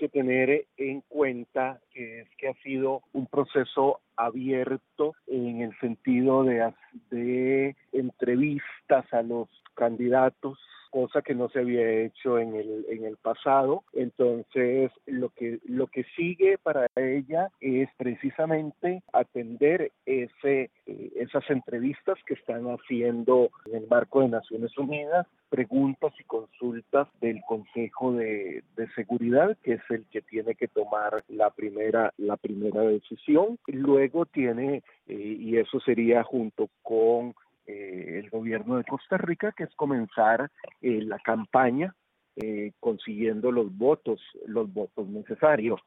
que tener en cuenta que es que ha sido un proceso abierto en el sentido de, de entrevistas a los candidatos cosa que no se había hecho en el, en el pasado. Entonces, lo que, lo que sigue para ella es precisamente atender ese, eh, esas entrevistas que están haciendo en el marco de Naciones Unidas, preguntas y consultas del Consejo de, Seguridad, que es el que tiene que tomar la primera, la primera decisión. Luego tiene, eh, y eso sería junto con eh, gobierno de Costa Rica, que es comenzar eh, la campaña eh, consiguiendo los votos, los votos necesarios.